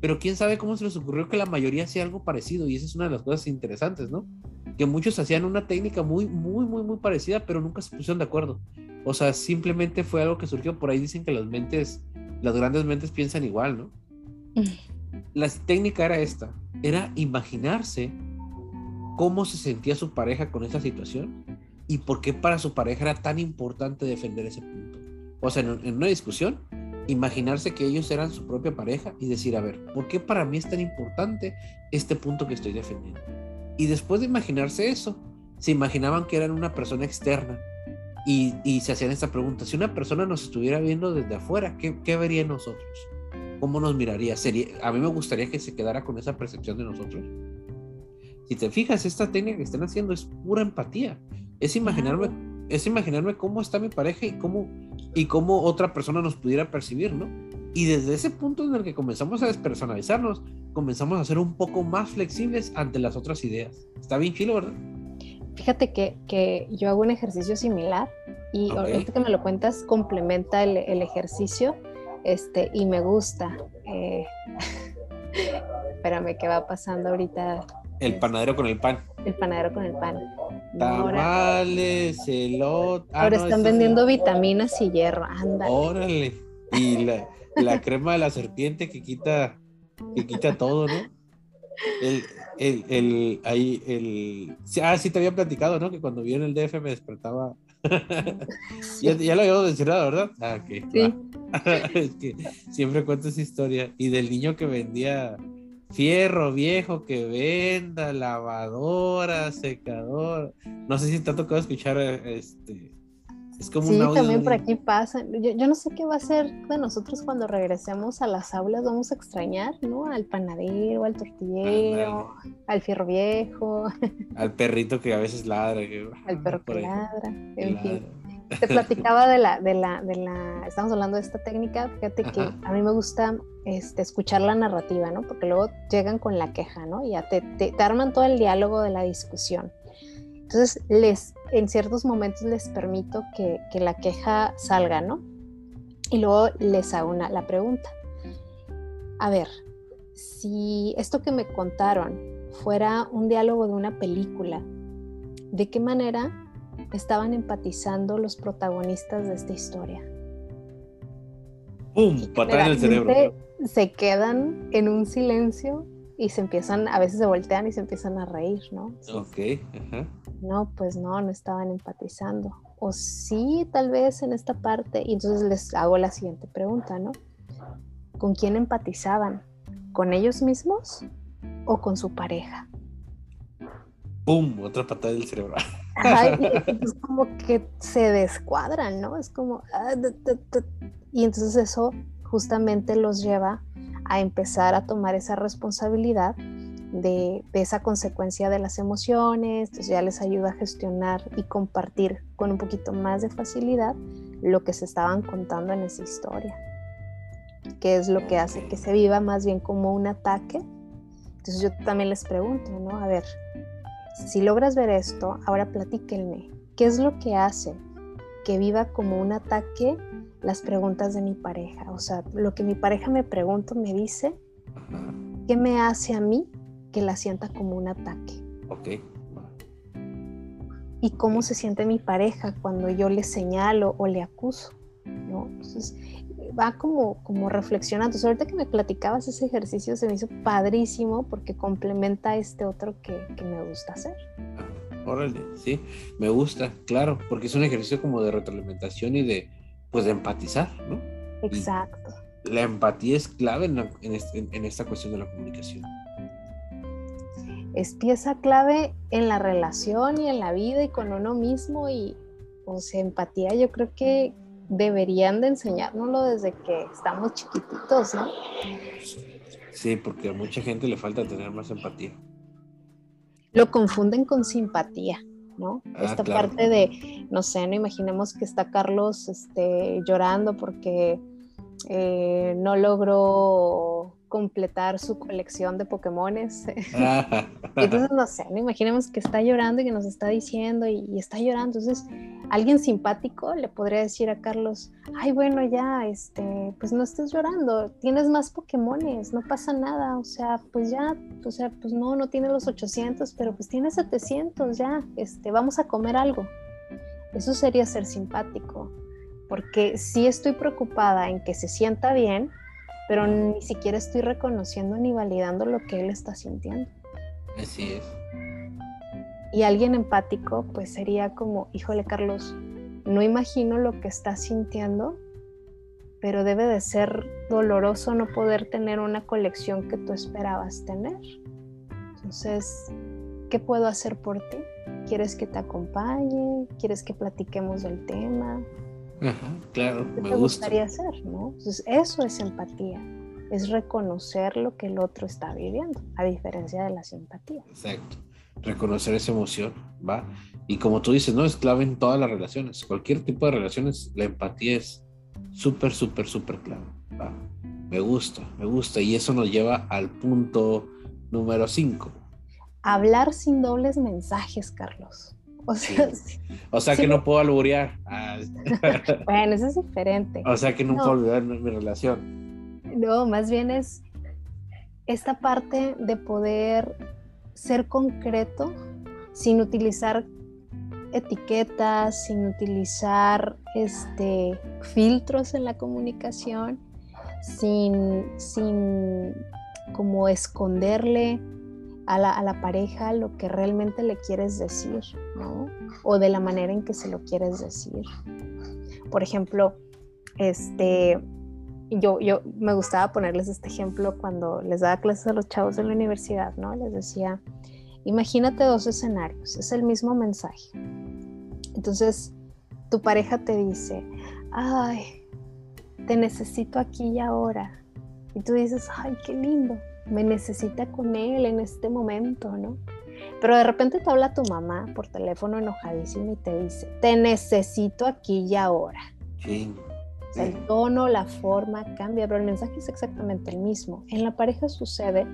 pero quién sabe cómo se les ocurrió que la mayoría hacía algo parecido y esa es una de las cosas interesantes, ¿no? Que muchos hacían una técnica muy, muy, muy, muy parecida, pero nunca se pusieron de acuerdo. O sea, simplemente fue algo que surgió. Por ahí dicen que las mentes, las grandes mentes piensan igual, ¿no? La técnica era esta, era imaginarse cómo se sentía su pareja con esa situación y por qué para su pareja era tan importante defender ese punto. O sea, en, una discusión, imaginarse que ellos eran su propia pareja y decir, a ver, ¿por qué para mí es tan importante este punto que estoy defendiendo? Y después de imaginarse eso, se imaginaban que eran una persona externa y, se hacían esta pregunta, si una persona nos estuviera viendo desde afuera, ¿qué, qué vería en nosotros? ¿Cómo nos miraría? Sería, a mí me gustaría que se quedara con esa percepción de nosotros. Si te fijas, esta técnica que están haciendo es pura empatía. Es imaginarme, es imaginarme cómo está mi pareja y cómo, y cómo otra persona nos pudiera percibir, ¿no? Y desde ese punto en el que comenzamos a despersonalizarnos, comenzamos a ser un poco más flexibles ante las otras ideas. Está bien chilo, ¿verdad? Fíjate que, que, yo hago un ejercicio similar y ahorita que me lo cuentas complementa el, el ejercicio este, y me gusta. Eh, espérame, ¿qué va pasando ahorita? El panadero con el pan. El panadero con el pan. Tamales, ahora, ahora están vendiendo vitaminas y hierro, anda. Órale. Y la, la crema de la serpiente que quita, que quita todo, ¿no? El, el, el, ahí, el... Ah, sí te había platicado, ¿no? Que cuando vi en el DF me despertaba. ya, ya, lo habíamos mencionado, ¿verdad? Ah, ok. Sí. es que siempre cuento esa historia. Y del niño que vendía fierro viejo que venda, lavadora, secador. No sé si te ha tocado escuchar este sí, también por aquí pasa. Yo, no sé qué va a ser de nosotros cuando regresemos a las aulas. Vamos a extrañar, ¿no? Al panadero, al tortillero, al fierro viejo. Al perrito que a veces ladra. al perro que ladra. En fin. Te platicaba de la, de la, de la, estamos hablando de esta técnica, fíjate que a mí me gusta este, escuchar la narrativa, ¿no? Porque luego llegan con la queja, ¿no? Y ya te, te arman todo el diálogo de la discusión. Entonces, les, en ciertos momentos les permito que, la queja salga, ¿no? Y luego les hago una, la pregunta. A ver, si esto que me contaron fuera un diálogo de una película, ¿de qué manera estaban empatizando los protagonistas de esta historia? ¡Pum! Patada en el cerebro. Se quedan en un silencio y se empiezan, a veces se voltean y se empiezan a reír, ¿no? ok, ajá. No, pues no, no estaban empatizando. O sí, tal vez en esta parte. Y entonces les hago la siguiente pregunta, ¿no? ¿Con quién empatizaban? ¿Con ellos mismos o con su pareja? ¡Pum! Otra patada del cerebro. es como que se descuadran, ¿no? Es como... Ah, y entonces eso justamente los lleva a empezar a tomar esa responsabilidad de, esa consecuencia de las emociones, entonces ya les ayuda a gestionar y compartir con un poquito más de facilidad lo que se estaban contando en esa historia, que es lo que hace que se viva más bien como un ataque. Entonces yo también les pregunto, ¿no? A ver, si logras ver esto, ahora platíquenme, ¿qué es lo que hace que viva como un ataque las preguntas de mi pareja. O sea, lo que mi pareja me pregunta, me dice, ¿qué me hace a mí que la sienta como un ataque? Ok. ¿Y cómo se siente mi pareja cuando yo le señalo o le acuso? ¿no? Entonces, va como, como reflexionando. Entonces, ahorita que me platicabas ese ejercicio se me hizo padrísimo porque complementa este otro que, que me gusta hacer. Órale, sí, me gusta, claro, porque es un ejercicio como de retroalimentación y de, pues, de empatizar, ¿no? Exacto. la empatía es clave en, esta cuestión de la comunicación. Es pieza clave en la relación y en la vida y con uno mismo y, o sea, empatía yo creo que deberían de enseñárnoslo desde que estamos chiquititos, ¿no? Sí, porque a mucha gente le falta tener más empatía lo confunden con simpatía, ¿no? Ah, Esta parte de, no sé, no imaginemos que está Carlos este, llorando porque eh, no logró completar su colección de Pokémones. Entonces, no sé, no imaginemos que está llorando y que nos está diciendo y, está llorando. Entonces, alguien simpático le podría decir a Carlos, ay, bueno, ya, este, pues no estés llorando, tienes más Pokémones, no pasa nada, o sea, pues ya, o sea, pues no, no tiene los 800, pero pues tiene 700, ya, este, vamos a comer algo. Eso sería ser simpático, porque sí estoy preocupada en que se sienta bien, pero ni siquiera estoy reconociendo ni validando lo que él está sintiendo. Así es. Y alguien empático, pues sería como, híjole Carlos, no imagino lo que estás sintiendo, pero debe de ser doloroso no poder tener una colección que tú esperabas tener. Entonces, ¿qué puedo hacer por ti? ¿Quieres que te acompañe? ¿Quieres que platiquemos del tema? Claro, ¿Qué te gustaría hacer? ¿no? Entonces, eso es empatía, es reconocer lo que el otro está viviendo, a diferencia de la simpatía. Exacto reconocer esa emoción, ¿va? Y como tú dices, ¿no? Es clave en todas las relaciones. Cualquier tipo de relaciones, la empatía es súper, súper, súper clave, ¿va? Me gusta, me gusta. Y eso nos lleva al punto número 5. Hablar sin dobles mensajes, Carlos. O sea, o sea que no puedo alburear. Ah. bueno, eso es diferente. O sea que no, puedo olvidar mi relación. No, más bien es esta parte de poder ser concreto sin utilizar etiquetas, sin utilizar este, filtros en la comunicación, sin, sin como esconderle a la, pareja lo que realmente le quieres decir, ¿no? O de la manera en que se lo quieres decir. Por ejemplo, este, yo, yo me gustaba ponerles este ejemplo cuando les daba clases a los chavos de la universidad, ¿no? Les decía, imagínate dos escenarios, es el mismo mensaje. Entonces, tu pareja te dice, ay, te necesito aquí y ahora. Y tú dices, ay, qué lindo, me necesita con él en este momento, ¿no? Pero de repente te habla tu mamá por teléfono enojadísima y te dice, te necesito aquí y ahora. Sí el tono, la forma cambia, pero el mensaje es exactamente el mismo. En la pareja sucede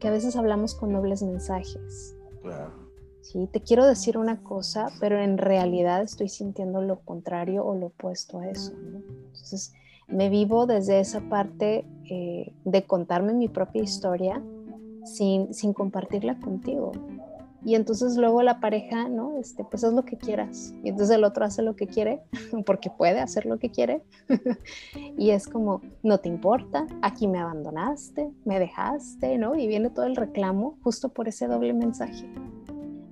que a veces hablamos con dobles mensajes. Claro. Sí, te quiero decir una cosa, pero en realidad estoy sintiendo lo contrario o lo opuesto a eso. Entonces, me vivo desde esa parte eh, de contarme mi propia historia sin, sin compartirla contigo. Y entonces luego la pareja, ¿no? Este, pues haz lo que quieras. Y entonces el otro hace lo que quiere, porque puede hacer lo que quiere. y es como, no te importa, aquí me abandonaste, me dejaste, ¿no? Y viene todo el reclamo justo por ese doble mensaje.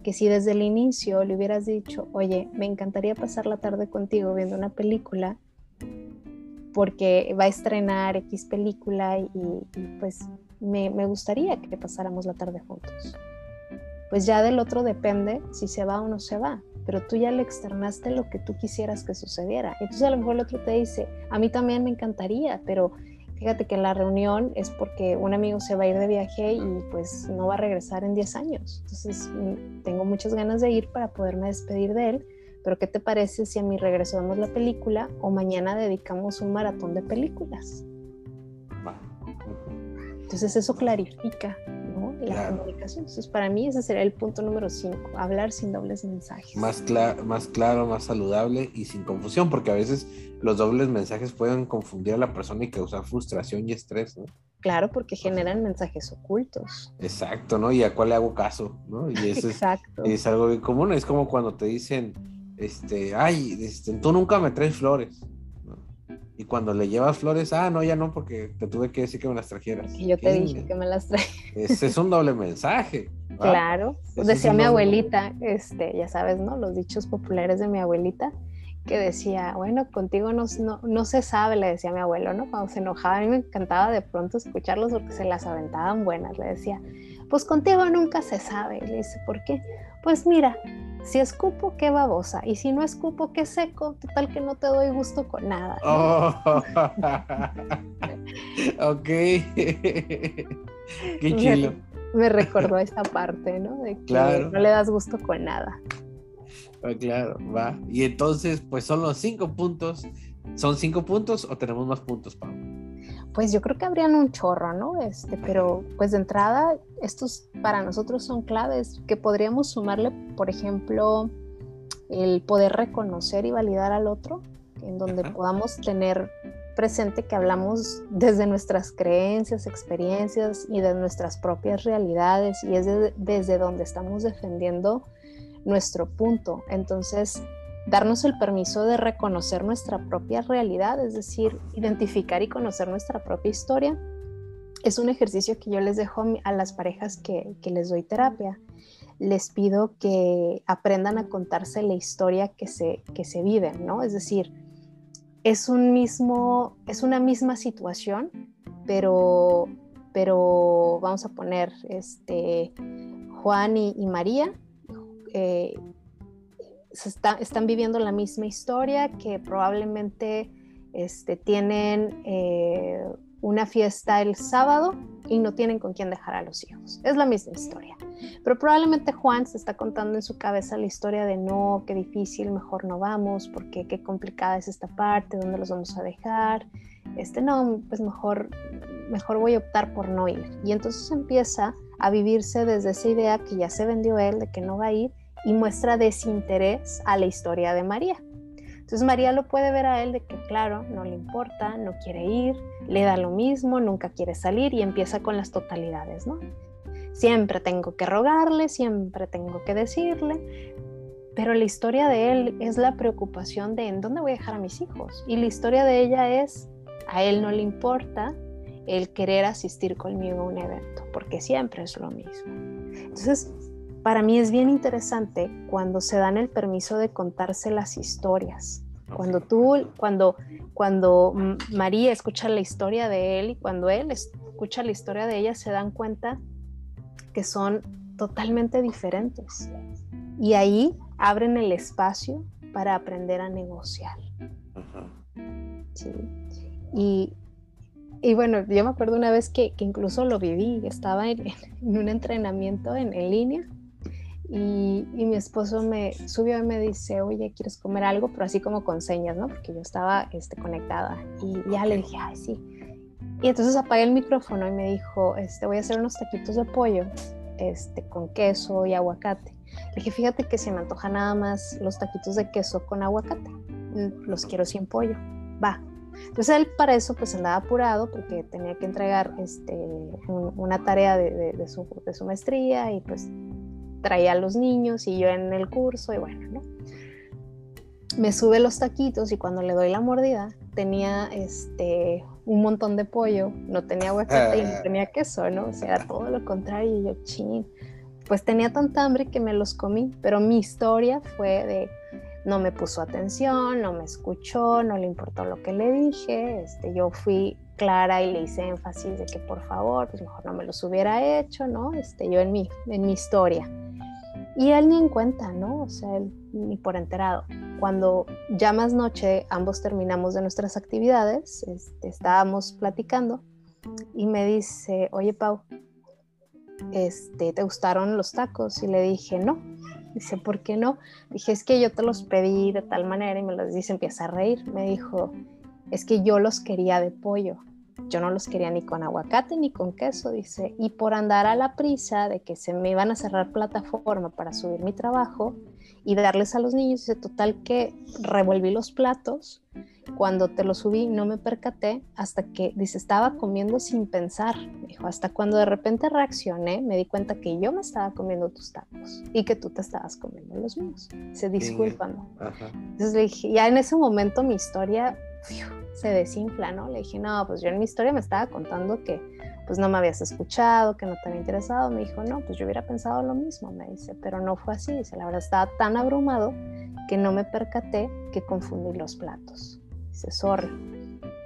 Que si desde el inicio le hubieras dicho, oye, me encantaría pasar la tarde contigo viendo una película, porque va a estrenar X película y, pues me, me gustaría que pasáramos la tarde juntos pues ya del otro depende si se va o no se va, pero tú ya le externaste lo que tú quisieras que sucediera. Entonces a lo mejor el otro te dice, a mí también me encantaría, pero fíjate que la reunión es porque un amigo se va a ir de viaje y pues no va a regresar en 10 años. Entonces mm, tengo muchas ganas de ir para poderme despedir de él, pero ¿qué te parece si a mi regreso vemos la película o mañana dedicamos un maratón de películas? Entonces eso clarifica la comunicación. Entonces, para mí ese sería el punto número 5, hablar sin dobles mensajes. Más, más claro, más saludable y sin confusión, porque a veces los dobles mensajes pueden confundir a la persona y causar frustración y estrés, ¿no? Claro, porque generan mensajes ocultos. Exacto, ¿no? Y a cuál le hago caso, ¿no? Y eso Exacto. Es, es, algo muy común, es como cuando te dicen, este, ay, este, tú nunca me traes flores. Y cuando le llevas flores, ah, no, ya no, porque te tuve que decir que me las trajeras. Y yo te dije que me las traje. Ese es un doble mensaje. Claro, decía mi abuelita, este, ya sabes, ¿no? Los dichos populares de mi abuelita, que decía, bueno, contigo no, no, se sabe, le decía mi abuelo, ¿no? Cuando se enojaba, a mí me encantaba de pronto escucharlos porque se las aventaban buenas, le decía, pues contigo nunca se sabe. Le dice, ¿por qué? Pues mira, si escupo, qué babosa. Y si no escupo, qué seco. Total que no te doy gusto con nada. Oh. ok. qué chido. Me, recordó esta parte, ¿no? De que no le das gusto con nada. Ah, claro, va. Y entonces, pues son los cinco puntos. ¿Son cinco puntos o tenemos más puntos, Pau? Pues yo creo que habrían un chorro, ¿no? Este, pero pues de entrada, estos para nosotros son claves que podríamos sumarle, por ejemplo, el poder reconocer y validar al otro, en donde podamos tener presente que hablamos desde nuestras creencias, experiencias y de nuestras propias realidades y es desde donde estamos defendiendo nuestro punto. Entonces, darnos el permiso de reconocer nuestra propia realidad, es decir, identificar y conocer nuestra propia historia, es un ejercicio que yo les dejo a las parejas que, les doy terapia. Les pido que aprendan a contarse la historia que se, que se vive, ¿no? Es decir, es, un mismo, es una misma situación, pero, pero vamos a poner este, Juan y, María. Eh, están viviendo la misma historia que probablemente este, tienen eh, una fiesta el sábado y no tienen con quién dejar a los hijos. Es la misma historia. Pero probablemente Juan se está contando en su cabeza la historia de no, qué difícil, mejor no vamos, porque qué complicada es esta parte, dónde los vamos a dejar. Este no, pues mejor, mejor voy a optar por no ir. Y entonces empieza a vivirse desde esa idea que ya se vendió él de que no va a ir y muestra desinterés a la historia de María. Entonces María lo puede ver a él de que, claro, no le importa, no quiere ir, le da lo mismo, nunca quiere salir y empieza con las totalidades, ¿no? Siempre tengo que rogarle, siempre tengo que decirle, pero la historia de él es la preocupación de en dónde voy a dejar a mis hijos. Y la historia de ella es, a él no le importa el querer asistir conmigo a un evento, porque siempre es lo mismo. Entonces, para mí es bien interesante cuando se dan el permiso de contarse las historias. Cuando tú, cuando, cuando María escucha la historia de él y cuando él escucha la historia de ella, se dan cuenta que son totalmente diferentes. Y ahí abren el espacio para aprender a negociar. Sí. Y, y, bueno, yo me acuerdo una vez que, que incluso lo viví, estaba en, en un entrenamiento en, en línea y, mi esposo me subió y me dice, oye, ¿quieres comer algo? Pero así como con señas, ¿no? Porque yo estaba este, conectada. Y ya le dije, ay, sí. Y entonces apagué el micrófono y me dijo, este, voy a hacer unos taquitos de pollo este, con queso y aguacate. Le dije, fíjate que se me antoja nada más los taquitos de queso con aguacate. Mm, los quiero sin pollo. Va. Entonces él para eso pues andaba apurado porque tenía que entregar este, una tarea de, de, su, de su maestría y pues traía a los niños y yo en el curso y bueno, ¿no? Me sube los taquitos y cuando le doy la mordida tenía este un montón de pollo, no tenía aguacate y no ah. tenía queso, ¿no? O sea, era todo lo contrario y yo, ching, pues tenía tanta hambre que me los comí, pero mi historia fue de no me puso atención, no me escuchó, no le importó lo que le dije, este, yo fui clara y le hice énfasis de que por favor, pues mejor no me los hubiera hecho, ¿no? Este, yo en mi, en mi historia. Y él ni en cuenta, ¿no? O sea, él ni por enterado. Cuando ya más noche ambos terminamos de nuestras actividades, este, estábamos platicando y me dice, oye Pau, este, ¿te gustaron los tacos? Y le dije, no. Dice, ¿por qué no? Dije, es que yo te los pedí de tal manera y me los dice, empieza a reír. Me dijo, es que yo los quería de pollo yo no los quería ni con aguacate ni con queso, dice, y por andar a la prisa de que se me iban a cerrar plataforma para subir mi trabajo y darles a los niños, dice, total que revolví los platos, cuando te los subí no me percaté hasta que, dice, estaba comiendo sin pensar, dijo, hasta cuando de repente reaccioné, me di cuenta que yo me estaba comiendo tus tacos y que tú te estabas comiendo los míos, se disculpan. Entonces le dije, ya en ese momento mi historia se desinfla, ¿no? Le dije, no, pues yo en mi historia me estaba contando que pues no me habías escuchado, que no te había interesado. Me dijo, no, pues yo hubiera pensado lo mismo, me dice, pero no fue así. Dice, la verdad estaba tan abrumado que no me percaté que confundí los platos. Dice, sorry.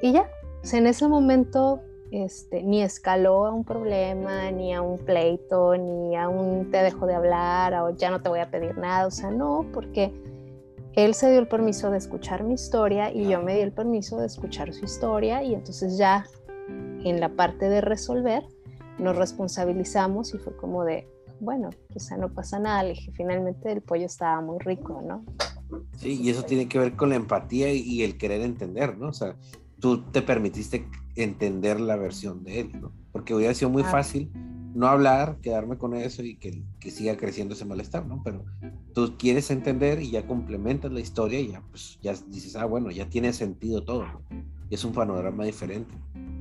Y ya, en ese momento este, ni escaló a un problema, ni a un pleito, ni a un te dejo de hablar, o ya no te voy a pedir nada. O sea, no, porque él se dio el permiso de escuchar mi historia y yo me di el permiso de escuchar su historia y entonces ya en la parte de resolver nos responsabilizamos y fue como de, bueno, o sea, no pasa nada, le dije, finalmente el pollo estaba muy rico, ¿no? Sí, y eso tiene que ver con la empatía y el querer entender, ¿no? O sea, tú te permitiste entender la versión de él, ¿no? Porque hubiera sido muy fácil no hablar, quedarme con eso y que, que, siga creciendo ese malestar, ¿no? Pero tú quieres entender y ya complementas la historia y ya, pues, ya dices, ah, bueno, ya tiene sentido todo, Y es un panorama diferente.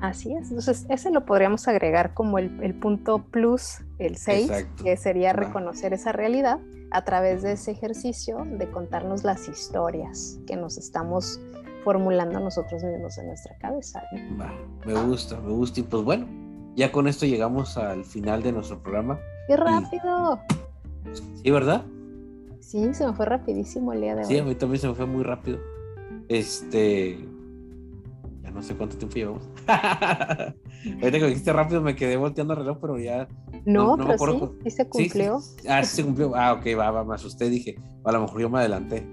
Así es, entonces ese lo podríamos agregar como el, el punto plus, el 6, que sería reconocer esa realidad a través de ese ejercicio de contarnos las historias que nos estamos formulando nosotros mismos en nuestra cabeza. me gusta, me gusta. Y pues bueno, ya con esto llegamos al final de nuestro programa. ¡Qué rápido! Sí, ¿verdad? Sí, se me fue rapidísimo el día de hoy. Sí, a mí también se me fue muy rápido. Este. No sé cuánto tiempo llevamos. Ahorita que dijiste rápido me quedé volteando el reloj, pero ya no, pero sí, sí se cumplió. Ah, sí se cumplió. Ah, ok, va, va, me asusté. Dije, a lo mejor yo me adelanté.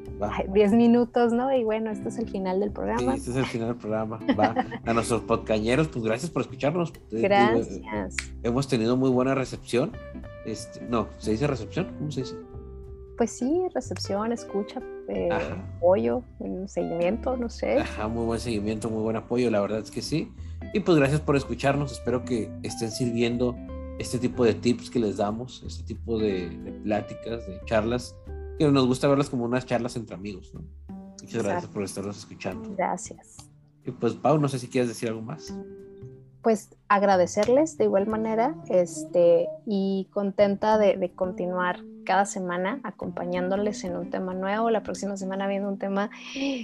diez minutos, ¿no? Y bueno, este es el final del programa. Sí, este es el final del programa. Va. A nuestros podcañeros, pues gracias por escucharnos. Gracias. Hemos tenido muy buena recepción. Este, no, ¿se dice recepción? ¿Cómo se dice? Pues sí, recepción, escucha, eh, apoyo, seguimiento, no sé. Ajá, muy buen seguimiento, muy buen apoyo, la verdad es que sí. Y pues gracias por escucharnos. Espero que estén sirviendo este tipo de tips que les damos, este tipo de, pláticas, de charlas, que nos gusta verlas como unas charlas entre amigos, ¿no? Muchas gracias por estarnos escuchando. Gracias. Y pues, Pau, no sé si quieres decir algo más. Pues agradecerles de igual manera este, y contenta de, continuar cada semana acompañándoles en un tema nuevo. La próxima semana viendo un tema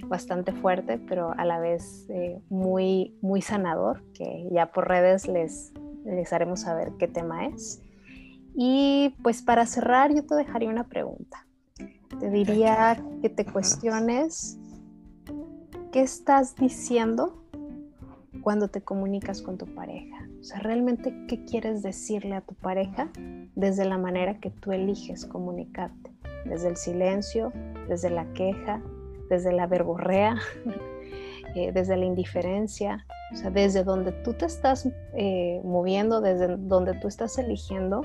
bastante fuerte, pero a la vez eh, muy, muy sanador, que ya por redes les, les haremos saber qué tema es. Y pues para cerrar, yo te dejaría una pregunta. Te diría que te cuestiones qué estás diciendo cuando te comunicas con tu pareja. O sea, realmente qué quieres decirle a tu pareja desde la manera que tú eliges comunicarte. Desde el silencio, desde la queja, desde la verborrea, eh, desde la indiferencia, o sea, desde donde tú te estás eh, moviendo, desde donde tú estás eligiendo,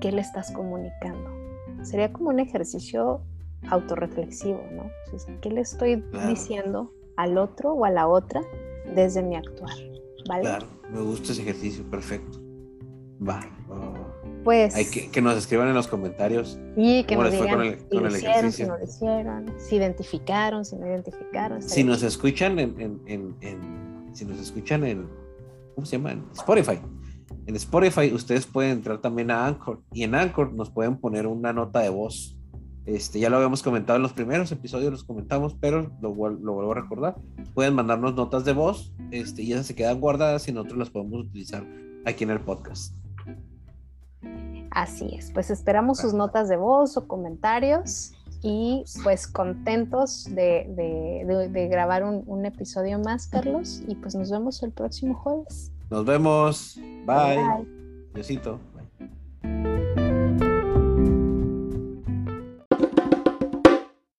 ¿qué le estás comunicando? Sería como un ejercicio autorreflexivo, ¿no? ¿Qué le estoy diciendo al otro o a la otra desde mi actuar? ¿Vale? Claro, me gusta ese ejercicio, perfecto. Va. Pues. Hay que, que, nos escriban en los comentarios. Y que nos digan si lo hicieron, si no lo hicieron, si identificaron, si no identificaron. Si nos escuchan en, en, en si nos escuchan en, ¿cómo se llama? En Spotify. En Spotify ustedes pueden entrar también a Anchor y en Anchor nos pueden poner una nota de voz. Este, ya lo habíamos comentado en los primeros episodios, los comentamos, pero lo, lo vuelvo a recordar. Pueden mandarnos notas de voz este, y esas se quedan guardadas y nosotros las podemos utilizar aquí en el podcast. Así es, pues esperamos sus notas de voz o comentarios y pues contentos de, grabar un, episodio más, Carlos, y pues nos vemos el próximo jueves. Nos vemos. Bye. Bye. Besito.